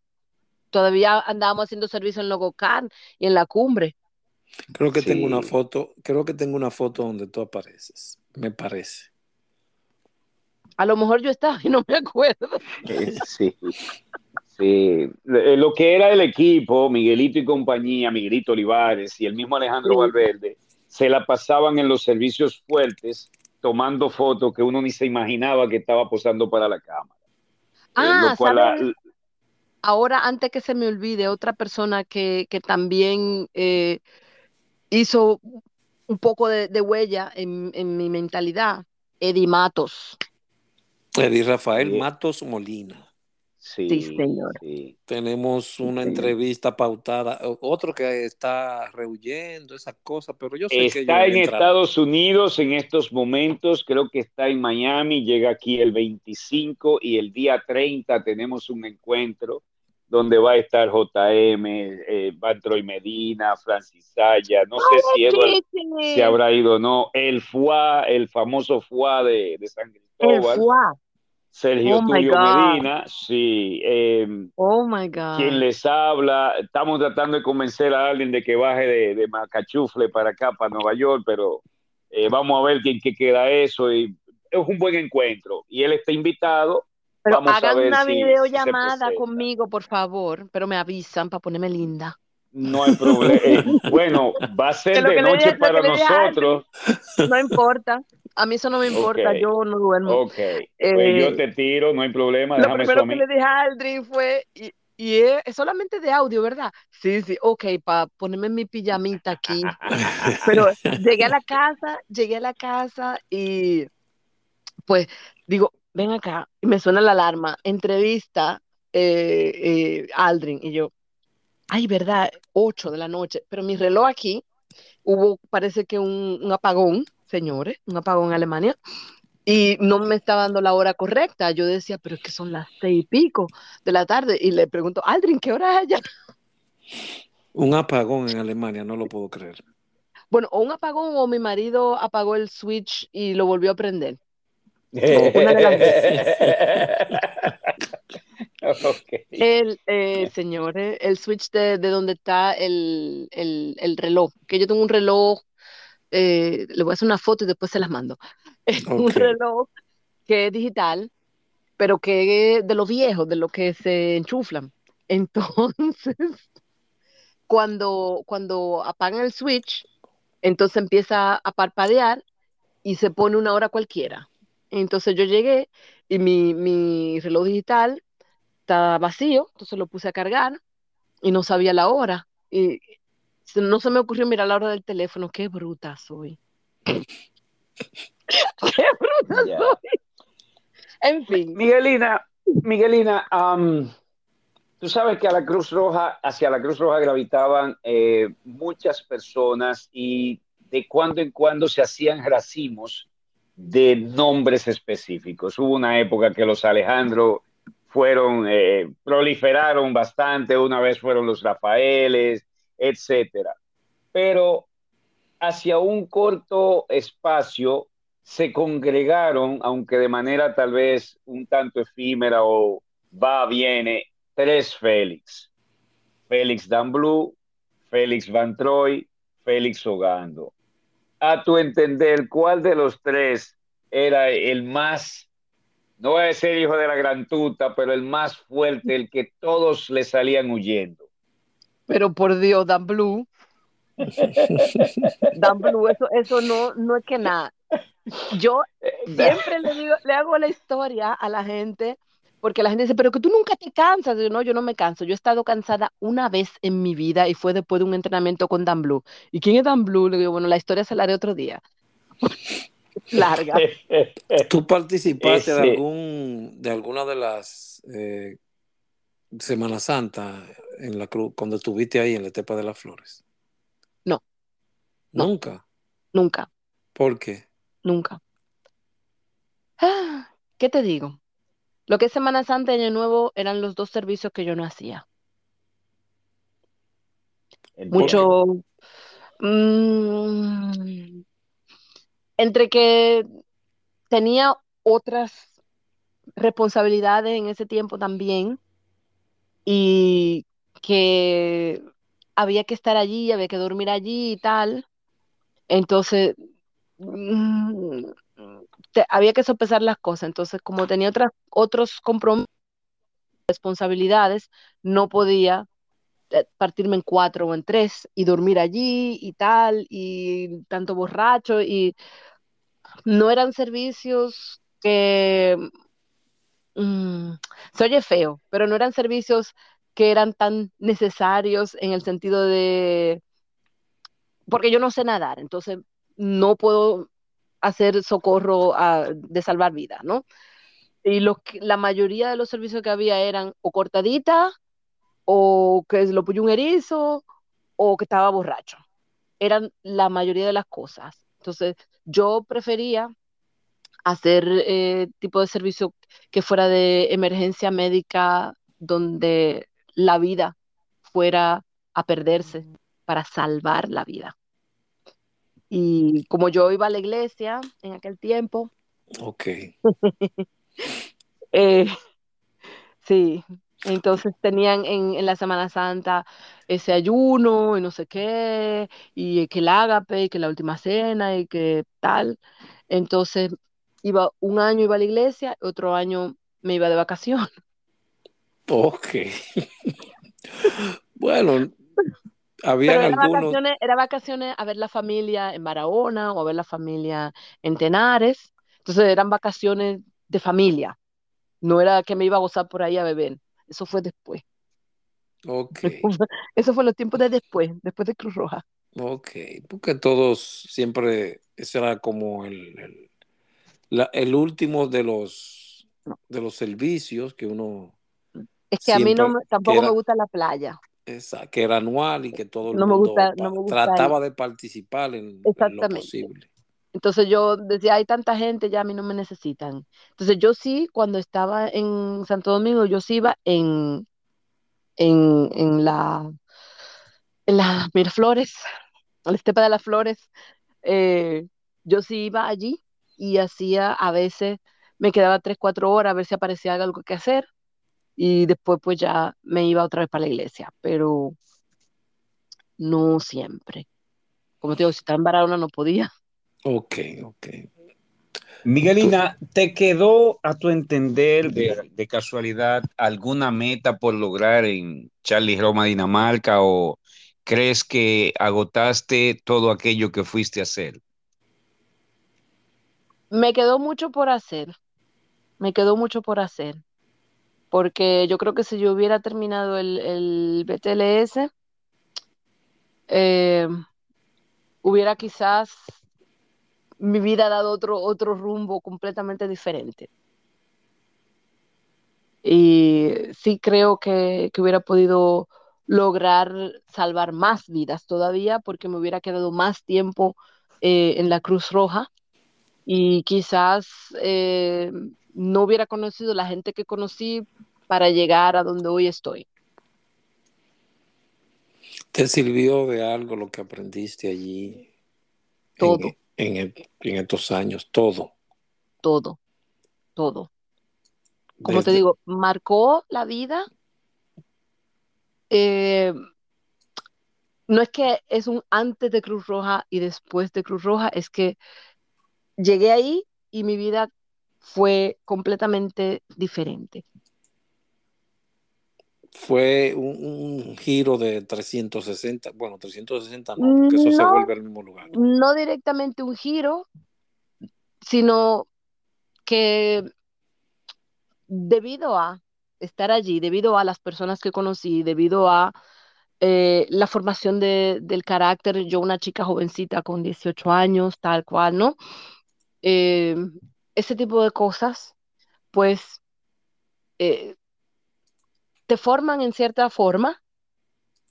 Todavía andábamos haciendo servicio en Logocan y en la cumbre. Creo que tengo una foto, creo que tengo una foto donde tú apareces, me parece. A lo mejor yo estaba y no me acuerdo. Sí. Sí, eh, lo que era el equipo, Miguelito y compañía, Miguelito Olivares y el mismo Alejandro Valverde, se la pasaban en los servicios fuertes tomando fotos que uno ni se imaginaba que estaba posando para la cámara. Eh, ah, ahora antes que se me olvide, otra persona que, también eh, hizo un poco de, huella en, mi mentalidad, Eddie Matos. Eddie Rafael Matos Molina. Sí, señor. Tenemos una entrevista pautada, otro que está rehuyendo esa cosa, pero yo sé que está en Estados Unidos en estos momentos, creo que está en Miami, llega aquí el 25 y el día 30 tenemos un encuentro donde va a estar JM, eh, Troy Medina, Francis Saya, no sé si se habrá ido o no, el FUA, el famoso FUA de, de San Cristóbal. El Sergio oh Medina, sí. Em, oh my God. Quien les habla, estamos tratando de convencer a alguien de que baje de, Macachufle para acá, para Nueva York, pero eh, vamos a ver quién qué queda eso. Y es un buen encuentro. Y él está invitado. Pero hagan una videollamada conmigo, por favor, pero me avisan para ponerme linda. No hay problema. Eh, bueno, va a ser de noche para nosotros. No importa. A mí eso no me importa, yo no duermo. Ok, pues yo eh, te tiro, no hay problema. Lo primero que le dije a Aldrin fue, y, es, solamente de audio, ¿verdad? Sí, sí, ok, para ponerme mi pijamita aquí. Pero llegué a la casa, llegué a la casa y pues digo, ven acá, y me suena la alarma, entrevista eh, eh, Aldrin, y yo, ay, ¿verdad? 8 de la noche, pero mi reloj aquí, hubo, parece que un apagón, señores, un apagón en Alemania, y no me estaba dando la hora correcta. Yo decía, pero es que son las seis y pico de la tarde. Y le pregunto, Aldrin, ¿qué hora es allá? Un apagón en Alemania, no lo puedo creer. Bueno, o un apagón o mi marido apagó el switch y lo volvió a prender. una de las El, eh, señores, el switch de, donde está el, el, reloj, que yo tengo un reloj eh, le voy a hacer una foto y después se las mando. Es un reloj que es digital, pero que es de los viejos, de los que se enchuflan. Entonces, cuando, cuando apagan el switch, entonces empieza a parpadear y se pone una hora cualquiera. Entonces yo llegué y mi, mi reloj digital estaba vacío, entonces lo puse a cargar y no sabía la hora. Y no se me ocurrió mirar la hora del teléfono. Qué bruta soy. Qué bruta soy. En fin. Miguelina, Miguelina, tú sabes que a la Cruz Roja, hacia la Cruz Roja gravitaban eh, muchas personas y de cuando en cuando se hacían racimos de nombres específicos. Hubo una época que los Alejandro fueron, eh, proliferaron bastante, una vez fueron los Rafaeles, etcétera. Pero hacia un corto espacio se congregaron, aunque de manera tal vez un tanto efímera o va, viene, tres Félix. Félix Blue, Félix Van Troy, Félix Ogando. A tu entender, ¿cuál de los tres era el más no voy a decir hijo de la gran tuta, pero el más fuerte, el que todos le salían huyendo. Pero por Dios, Dan Blue. Dan Blue, eso, eso no, no es que nada. Yo siempre le, digo, le hago la historia a la gente, porque la gente dice, pero que tú nunca te cansas. Yo, no, yo no me canso. Yo he estado cansada una vez en mi vida y fue después de un entrenamiento con Dan Blue. ¿Y quién es Dan Blue? Le digo, bueno, la historia se la haré otro día. Larga. ¿Tú participaste de, algún, de alguna de las eh, Semana Santa en la cruz cuando estuviste ahí en la Tepa de las Flores? No. ¿Nunca? Nunca. ¿Por qué? Nunca. Ah, ¿Qué te digo? Lo que es Semana Santa y Año Nuevo eran los dos servicios que yo no hacía. Mucho. Mmm, entre que tenía otras responsabilidades en ese tiempo también y que había que estar allí, había que dormir allí y tal. Entonces, había que sopesar las cosas. Entonces, como tenía otras, otros compromisos, responsabilidades, no podía eh, partirme en cuatro o en tres y dormir allí y tal, y tanto borracho, y no eran servicios que, mm, se oye feo, pero no eran servicios que eran tan necesarios en el sentido de, porque yo no sé nadar, entonces no puedo hacer socorro de salvar vidas, ¿no? Y la mayoría de los servicios que había eran o cortadita, o que lo puso un erizo, o que estaba borracho. Eran la mayoría de las cosas. Entonces, yo prefería hacer eh, tipo de servicio que fuera de emergencia médica donde la vida fuera a perderse para salvar la vida. Y como yo iba a la iglesia en aquel tiempo. Ok. eh, sí, entonces tenían en, en, la Semana Santa ese ayuno y no sé qué, y que el ágape, y que la última cena, y que tal. Entonces iba un año iba a la iglesia, otro año me iba de vacación. Ok. bueno, había era algunos... Vacaciones, era vacaciones a ver la familia en Barahona o a ver la familia en Tenares. Entonces eran vacaciones de familia. No era que me iba a gozar por ahí a beber. Eso fue después. Ok. Eso fue los tiempos de después, después de Cruz Roja. Ok, porque todos siempre, ese era como el, el, la, el último de los, de los servicios que uno... Es que a mí no, tampoco era, me gusta la playa. Esa, que era anual y que todo el no mundo gusta, no trataba de participar en, en, lo posible. Entonces yo decía, hay tanta gente, ya a mí no me necesitan. Entonces yo sí, cuando estaba en Santo Domingo, yo sí iba en, en, en la en las Miraflores, en la Estepa de las Flores, eh, yo sí iba allí y hacía a veces, me quedaba tres, cuatro horas a ver si aparecía algo que hacer y después pues ya me iba otra vez para la iglesia, pero no siempre. Como te digo, si estaba en Barahona no podía. Ok, ok. Miguelina, ¿te quedó a tu entender de, de, casualidad alguna meta por lograr en Charlie Roma, Dinamarca o crees que agotaste todo aquello que fuiste a hacer? Me quedó mucho por hacer, me quedó mucho por hacer, porque yo creo que si yo hubiera terminado el, el BTLS, eh, hubiera quizás mi vida dado otro, otro rumbo completamente diferente. Y sí creo que, que, hubiera podido lograr salvar más vidas todavía porque me hubiera quedado más tiempo eh, en la Cruz Roja y quizás eh, no hubiera conocido la gente que conocí para llegar a donde hoy estoy. ¿Te sirvió de algo lo que aprendiste allí? Todo. En, en, en estos años, todo. Todo, todo. Como Desde... te digo, marcó la vida. Eh, no es que es un antes de Cruz Roja y después de Cruz Roja, es que llegué ahí y mi vida fue completamente diferente. Fue un, giro de 360, bueno, 360 no, porque eso se vuelve al mismo lugar. No directamente un giro, sino que debido a estar allí, debido a las personas que conocí, debido a eh, la formación del carácter, yo una chica jovencita con 18 años, tal cual, ¿no? Eh, ese tipo de cosas, pues, eh, te forman en cierta forma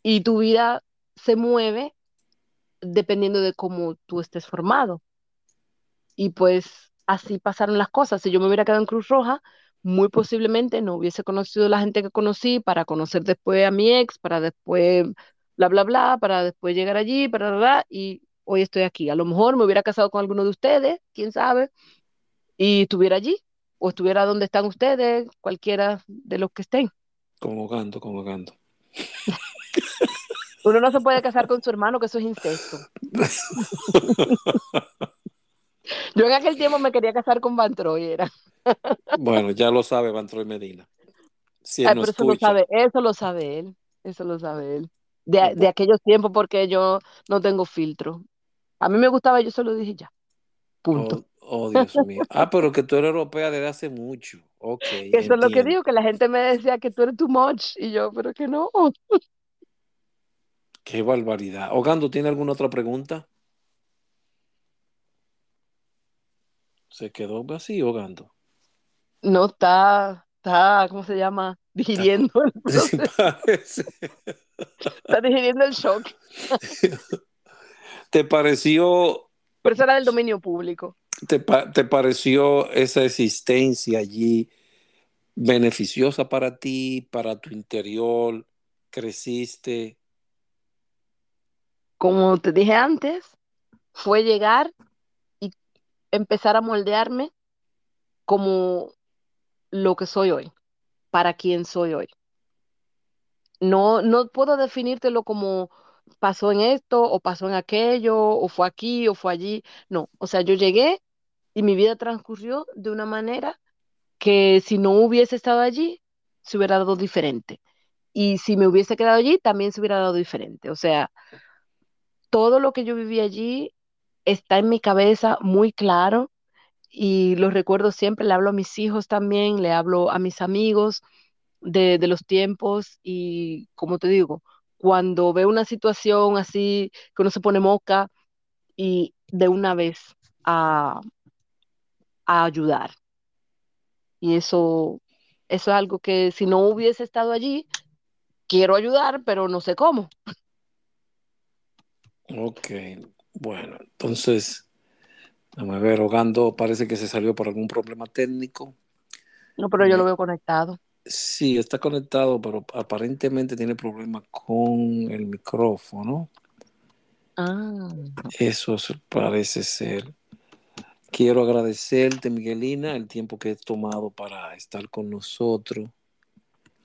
y tu vida se mueve dependiendo de cómo tú estés formado. Y pues así pasaron las cosas. Si yo me hubiera quedado en Cruz Roja, muy posiblemente no hubiese conocido la gente que conocí para conocer después a mi ex, para después bla, bla, bla, para después llegar allí, para, bla, y hoy estoy aquí. A lo mejor me hubiera casado con alguno de ustedes, quién sabe, y estuviera allí, o estuviera donde están ustedes, cualquiera de los que estén. Convocando, convocando. Uno no se puede casar con su hermano, que eso es incesto. Yo en aquel tiempo me quería casar con Van Troy, era. Bueno, ya lo sabe Van Troy Medina. Si eso lo sabe, eso lo sabe él, eso lo sabe él. De, aquellos tiempos porque yo no tengo filtro. A mí me gustaba, yo se lo dije ya. Punto. Oh, oh Dios mío. Ah, pero que tú eres europea desde hace mucho. Ok. Eso es lo que digo, que la gente me decía que tú eres too much. Y yo, pero que no. Qué barbaridad. Ogando, ¿tiene alguna otra pregunta? Se quedó así, Ogando. No está, está, ¿cómo se llama? Digiriendo el Está digiriendo el shock. ¿Te pareció? Pero eso era del dominio público. ¿Te, ¿Te pareció esa existencia allí beneficiosa para ti, para tu interior? ¿Creciste? Como te dije antes, fue llegar y empezar a moldearme como lo que soy hoy, para quien soy hoy. No, no puedo definírtelo como pasó en esto o pasó en aquello o fue aquí o fue allí. No, o sea, yo llegué y mi vida transcurrió de una manera que si no hubiese estado allí, se hubiera dado diferente. Y si me hubiese quedado allí, también se hubiera dado diferente. O sea, todo lo que yo viví allí está en mi cabeza muy claro y lo recuerdo siempre, le hablo a mis hijos también, le hablo a mis amigos de, los tiempos y como te digo, cuando veo una situación así que uno se pone moca y de una vez a, a ayudar. Y eso, eso es algo que si no hubiese estado allí, quiero ayudar, pero no sé cómo. Ok, bueno, entonces a ver, Ogando parece que se salió por algún problema técnico. No, pero yo lo veo conectado. Sí, está conectado, pero aparentemente tiene problemas con el micrófono. Ah. Eso parece ser. Quiero agradecerte, Miguelina, el tiempo que he tomado para estar con nosotros.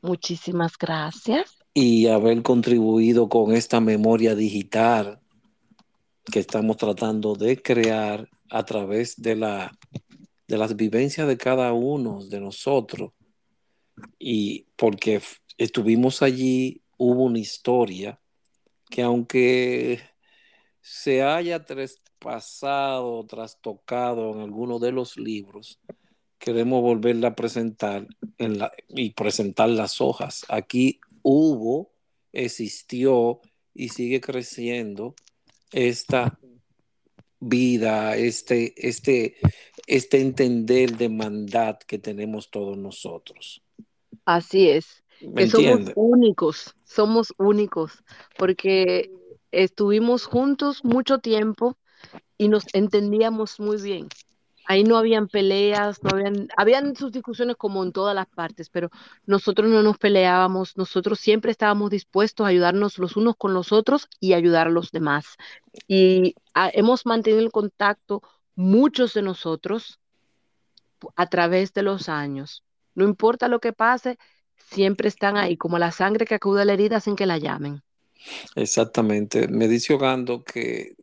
Muchísimas gracias. Y haber contribuido con esta memoria digital que estamos tratando de crear a través de, la, de las vivencias de cada uno de nosotros. Y porque estuvimos allí, hubo una historia que aunque se haya traspasado, trastocado en alguno de los libros, queremos volverla a presentar y presentar las hojas. Aquí hubo, existió y sigue creciendo esta vida, este, este, este entender de mandad que tenemos todos nosotros. Así es, que somos únicos, somos únicos, porque estuvimos juntos mucho tiempo y nos entendíamos muy bien. Ahí no habían peleas, no habían, habían sus discusiones como en todas las partes, pero nosotros no nos peleábamos, nosotros siempre estábamos dispuestos a ayudarnos los unos con los otros y ayudar a los demás. Y ah, hemos mantenido el contacto muchos de nosotros a través de los años. No importa lo que pase, siempre están ahí, como la sangre que acude a la herida sin que la llamen. Exactamente. Me dice Ogando que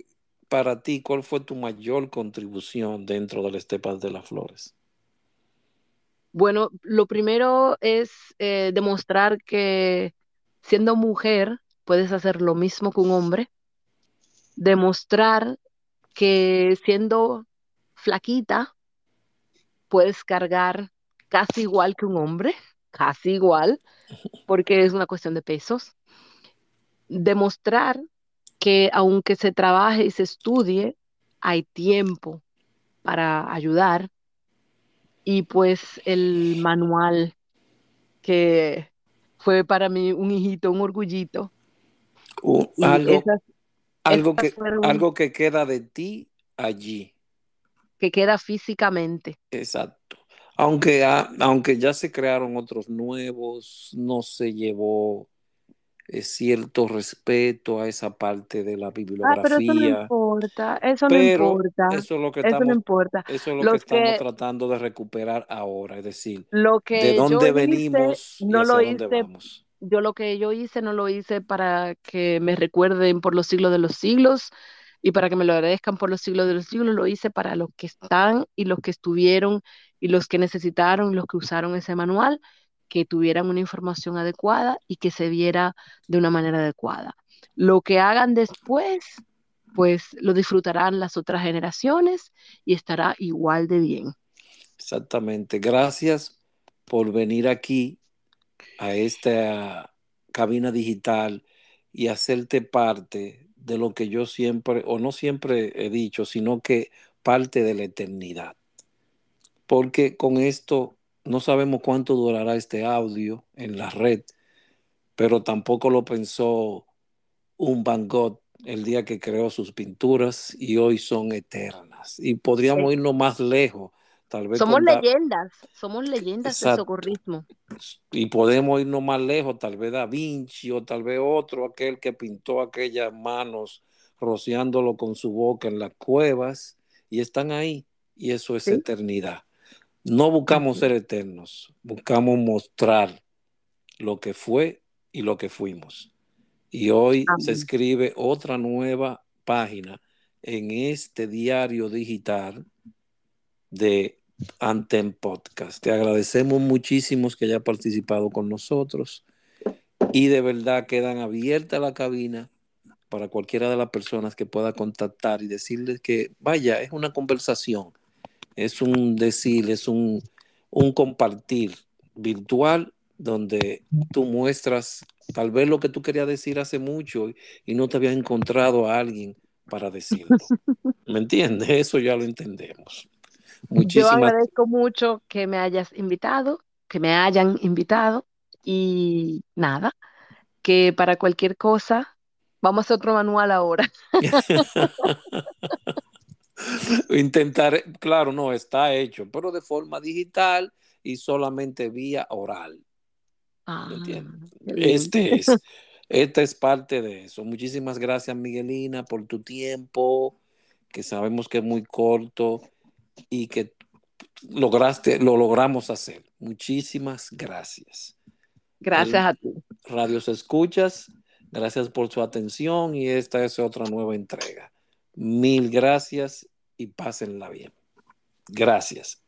para ti, ¿cuál fue tu mayor contribución dentro del Estepas de las Flores? Bueno, lo primero es eh, demostrar que siendo mujer puedes hacer lo mismo que un hombre. Demostrar que siendo flaquita puedes cargar casi igual que un hombre, casi igual, porque es una cuestión de pesos. Demostrar que aunque se trabaje y se estudie, hay tiempo para ayudar. Y pues el manual que fue para mí un hijito, un orgullito. algo, algo, que, algo que queda de ti allí. Que queda físicamente. Exacto. Aunque, aunque ya se crearon otros nuevos, no se llevó eh, cierto respeto a esa parte de la bibliografía. Ah, pero eso no importa, eso no importa. Eso es lo que estamos, importa. Eso es lo que estamos tratando de recuperar ahora, es decir, lo que de dónde venimos no lo hice, vamos. Yo lo que yo hice no lo hice para que me recuerden por los siglos de los siglos, y para que me lo agradezcan por los siglos de los siglos, lo hice para los que están y los que estuvieron y los que necesitaron los que usaron ese manual, que tuvieran una información adecuada y que se viera de una manera adecuada. Lo que hagan después, pues lo disfrutarán las otras generaciones y estará igual de bien. Exactamente. Gracias por venir aquí a esta cabina digital y hacerte parte de lo que yo siempre, o no siempre he dicho, sino que parte de la eternidad. Porque con esto no sabemos cuánto durará este audio en la red, pero tampoco lo pensó un Van Gogh el día que creó sus pinturas y hoy son eternas. Y podríamos irnos más lejos. Tal vez somos leyendas, somos leyendas del socorrismo. Y podemos irnos más lejos, tal vez Da Vinci o tal vez otro, aquel que pintó aquellas manos rociándolo con su boca en las cuevas y están ahí y eso es eternidad. No buscamos ser eternos, buscamos mostrar lo que fue y lo que fuimos. Y hoy se escribe otra nueva página en este diario digital de Antem Podcast. Te agradecemos muchísimo que haya participado con nosotros y de verdad quedan abierta la cabina para cualquiera de las personas que pueda contactar y decirles que vaya, es una conversación, es un decir, es un, un compartir virtual donde tú muestras tal vez lo que tú querías decir hace mucho y no te habías encontrado a alguien para decirlo. ¿Me entiendes? Eso ya lo entendemos. Yo agradezco mucho que me hayas invitado, que me hayan invitado y nada, que para cualquier cosa, vamos a otro manual ahora. Intentar, claro, no, está hecho, pero de forma digital y solamente vía oral. Ah, este es, esta es parte de eso. Muchísimas gracias, Miguelina, por tu tiempo, que sabemos que es muy corto y que lograste, lo logramos hacer. Muchísimas gracias. Gracias a ti. Radios Escuchas, gracias por su atención y esta es otra nueva entrega. Mil gracias y pásenla bien. Gracias.